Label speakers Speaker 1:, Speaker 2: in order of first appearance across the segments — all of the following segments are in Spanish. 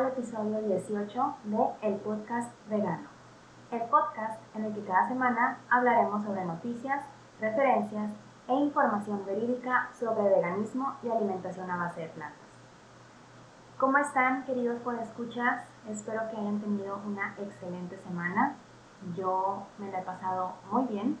Speaker 1: episodio 18 de El Podcast Vegano. El podcast en el que cada semana hablaremos sobre noticias, referencias e información verídica sobre veganismo y alimentación a base de plantas. ¿Cómo están, queridos escuchas? Espero que hayan tenido una excelente semana. Yo me la he pasado muy bien.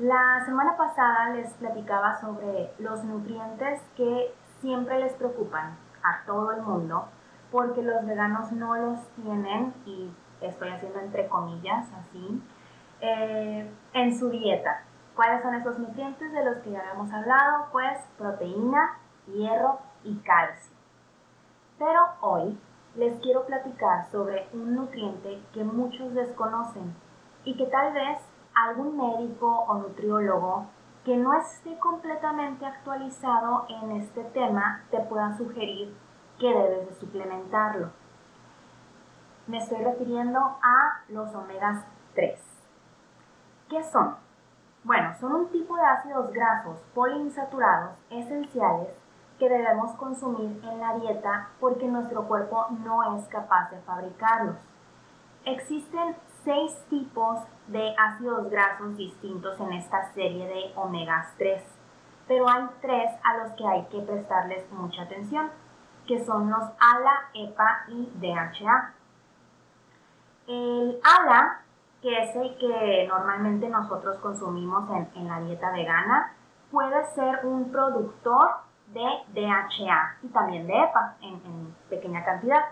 Speaker 1: La semana pasada les platicaba sobre los nutrientes que siempre les preocupan a todo el mundo porque los veganos no los tienen, y estoy haciendo entre comillas así, eh, en su dieta. ¿Cuáles son esos nutrientes de los que ya hemos hablado? Pues proteína, hierro y calcio. Pero hoy les quiero platicar sobre un nutriente que muchos desconocen y que tal vez algún médico o nutriólogo que no esté completamente actualizado en este tema te pueda sugerir que debes de suplementarlo. Me estoy refiriendo a los omegas 3. ¿Qué son? Bueno, son un tipo de ácidos grasos poliinsaturados esenciales que debemos consumir en la dieta porque nuestro cuerpo no es capaz de fabricarlos. Existen seis tipos de ácidos grasos distintos en esta serie de omegas 3, pero hay tres a los que hay que prestarles mucha atención que son los ALA, EPA y DHA. El ALA, que es el que normalmente nosotros consumimos en, la dieta vegana, puede ser un productor de DHA y también de EPA en, en pequeña cantidad.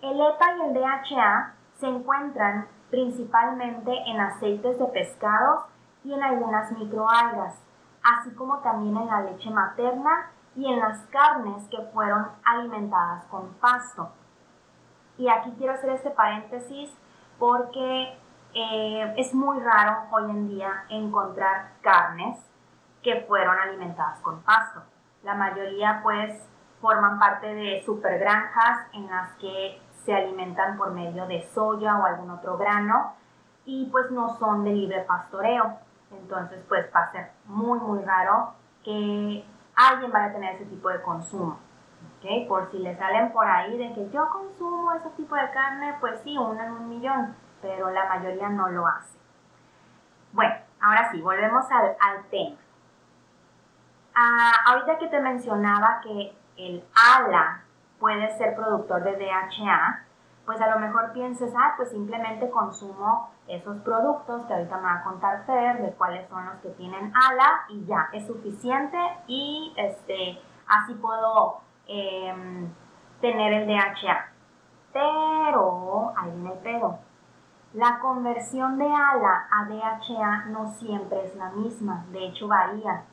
Speaker 1: El EPA y el DHA se encuentran principalmente en aceites de pescados y en algunas microalgas, así como también en la leche materna y en las carnes que fueron alimentadas con pasto. Y aquí quiero hacer este paréntesis porque eh, es muy raro hoy en día encontrar carnes que fueron alimentadas con pasto. La mayoría pues forman parte de supergranjas en las que se alimentan por medio de soya o algún otro grano y pues no son de libre pastoreo. Entonces pues va a ser muy muy raro que alguien va a tener ese tipo de consumo. ¿okay? Por si le salen por ahí de que yo consumo ese tipo de carne, pues sí, uno en un millón, pero la mayoría no lo hace. Bueno, ahora sí, volvemos al, al tema. Ah, ahorita que te mencionaba que el ALA puede ser productor de DHA, pues a lo mejor pienses, ah, pues simplemente consumo esos productos que ahorita me va a contar Fer, de cuáles son los que tienen ala y ya, es suficiente y este, así puedo em, tener el DHA. Pero, ahí viene el pedo. La conversión de ala a DHA no siempre es la misma, de hecho varía.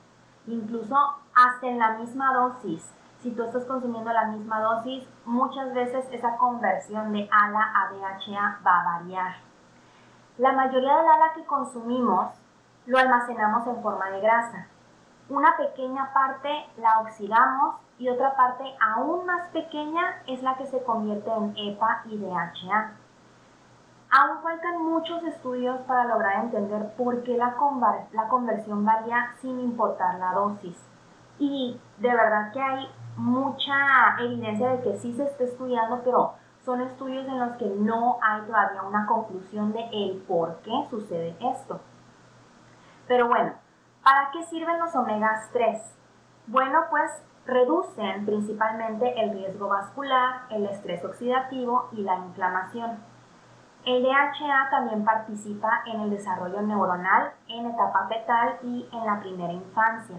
Speaker 1: Incluso hasta en la misma dosis si tú estás consumiendo la misma dosis, muchas veces esa conversión de ALA a DHA va a variar. La mayoría del ALA que consumimos lo almacenamos en forma de grasa. Una pequeña parte la oxidamos y otra parte aún más pequeña es la que se convierte en EPA y DHA. Aún faltan muchos estudios para lograr entender por qué la, la conversión varía sin importar la dosis. Y de verdad que hay mucha evidencia de que sí se está estudiando, pero son estudios en los que no hay todavía una conclusión de el por qué sucede esto. Pero bueno, ¿para qué sirven los omegas 3? Bueno, pues reducen principalmente el riesgo vascular, el estrés oxidativo y la inflamación. El DHA también participa en el desarrollo neuronal en etapa fetal y en la primera infancia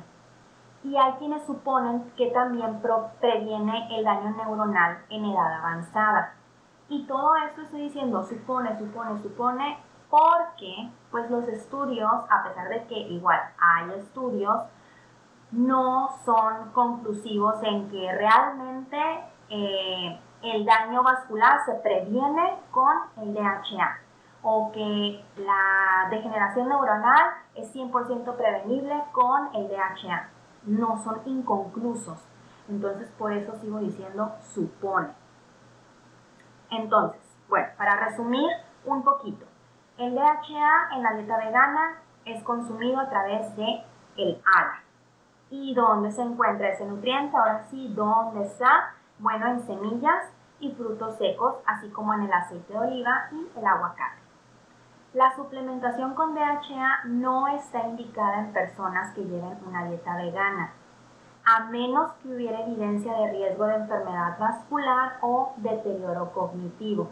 Speaker 1: y hay quienes suponen que también previene el daño neuronal en edad avanzada. Y todo esto estoy diciendo supone, supone, supone, porque pues los estudios, a pesar de que igual hay estudios, no son conclusivos en que realmente eh, el daño vascular se previene con el DHA o que la degeneración neuronal es 100% prevenible con el DHA no son inconclusos. Entonces, por eso sigo diciendo supone. Entonces, bueno, para resumir un poquito, el DHA en la dieta vegana es consumido a través de el. ¿Y dónde se encuentra ese nutriente? Ahora sí, ¿dónde está? Bueno, en semillas y frutos secos, así como en el aceite de oliva y el aguacate. La suplementación con DHA no está indicada en personas que lleven una dieta vegana, a menos que hubiera evidencia de riesgo de enfermedad vascular o deterioro cognitivo.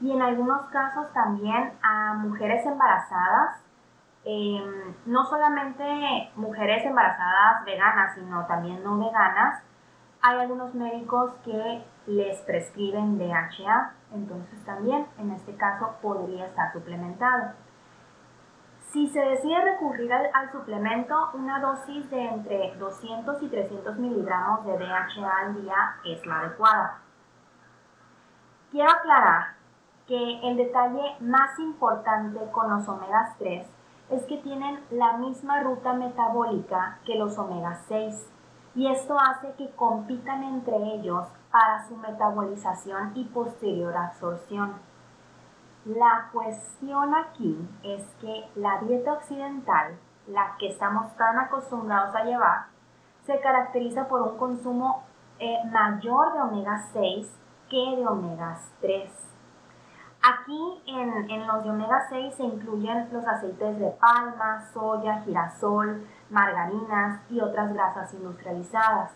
Speaker 1: Y en algunos casos también a mujeres embarazadas, em, no solamente mujeres embarazadas veganas, sino también no veganas, hay algunos médicos que les prescriben DHA, entonces también en este caso podría estar suplementado. Si se decide recurrir al, suplemento, una dosis de entre 200 y 300 miligramos de DHA al día es la adecuada. Quiero aclarar que el detalle más importante con los omegas 3 es que tienen la misma ruta metabólica que los omegas 6 y esto hace que compitan entre ellos para su metabolización y posterior absorción. La cuestión aquí es que la dieta occidental, la que estamos tan acostumbrados a llevar, se caracteriza por un consumo eh, mayor de omega 6 que de omegas 3. Aquí en, en, los de omega 6 se incluyen los aceites de palma, soya, girasol, margarinas y otras grasas industrializadas.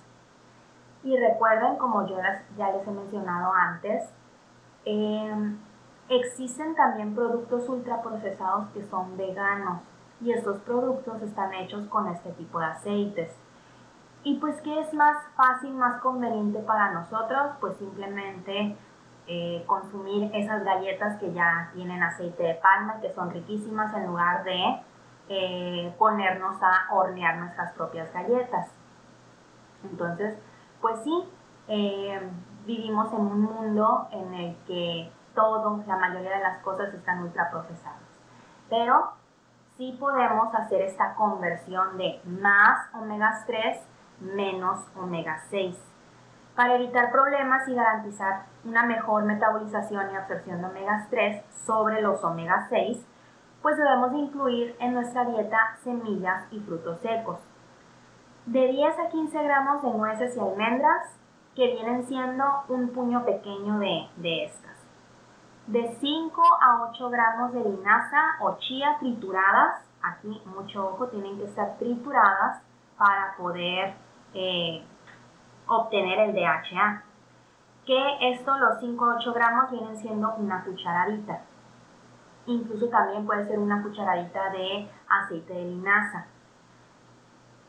Speaker 1: Y recuerden, como yo ya les he mencionado antes, em, existen también productos ultraprocesados que son veganos y estos productos están hechos con este tipo de aceites. Y pues, ¿qué es más fácil, más conveniente para nosotros? Pues simplemente eh, consumir esas galletas que ya tienen aceite de palma, que son riquísimas en lugar de eh, ponernos a hornear nuestras propias galletas. Entonces, pues sí, eh, vivimos en un mundo en el que todo, la mayoría de las cosas están ultraprocesadas. Pero sí podemos hacer esta conversión de más omega 3 menos omega 6 para evitar problemas y garantizar una mejor metabolización y absorción de omega 3 sobre los omega 6, pues debemos incluir en nuestra dieta semillas y frutos secos de 10 a 15 gramos de nueces y almendras, que vienen siendo un puño pequeño de, de estas. De 5 a 8 gramos de linaza o chía trituradas, aquí mucho ojo, tienen que estar trituradas para poder eh, obtener el DHA. Que esto, los 5 a 8 gramos, vienen siendo una cucharadita. Incluso también puede ser una cucharadita de aceite de linaza.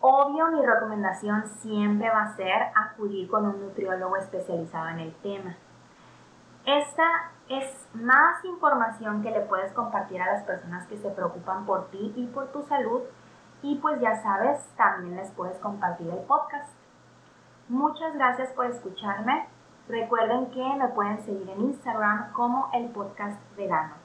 Speaker 1: Obvio, mi recomendación siempre va a ser acudir con un nutriólogo especializado en el tema. Esta es más información que le puedes compartir a las personas que se preocupan por ti y por tu salud. Y pues ya sabes, también les puedes compartir el podcast. Muchas gracias por escucharme. Recuerden que me pueden seguir en Instagram como el podcast vegano.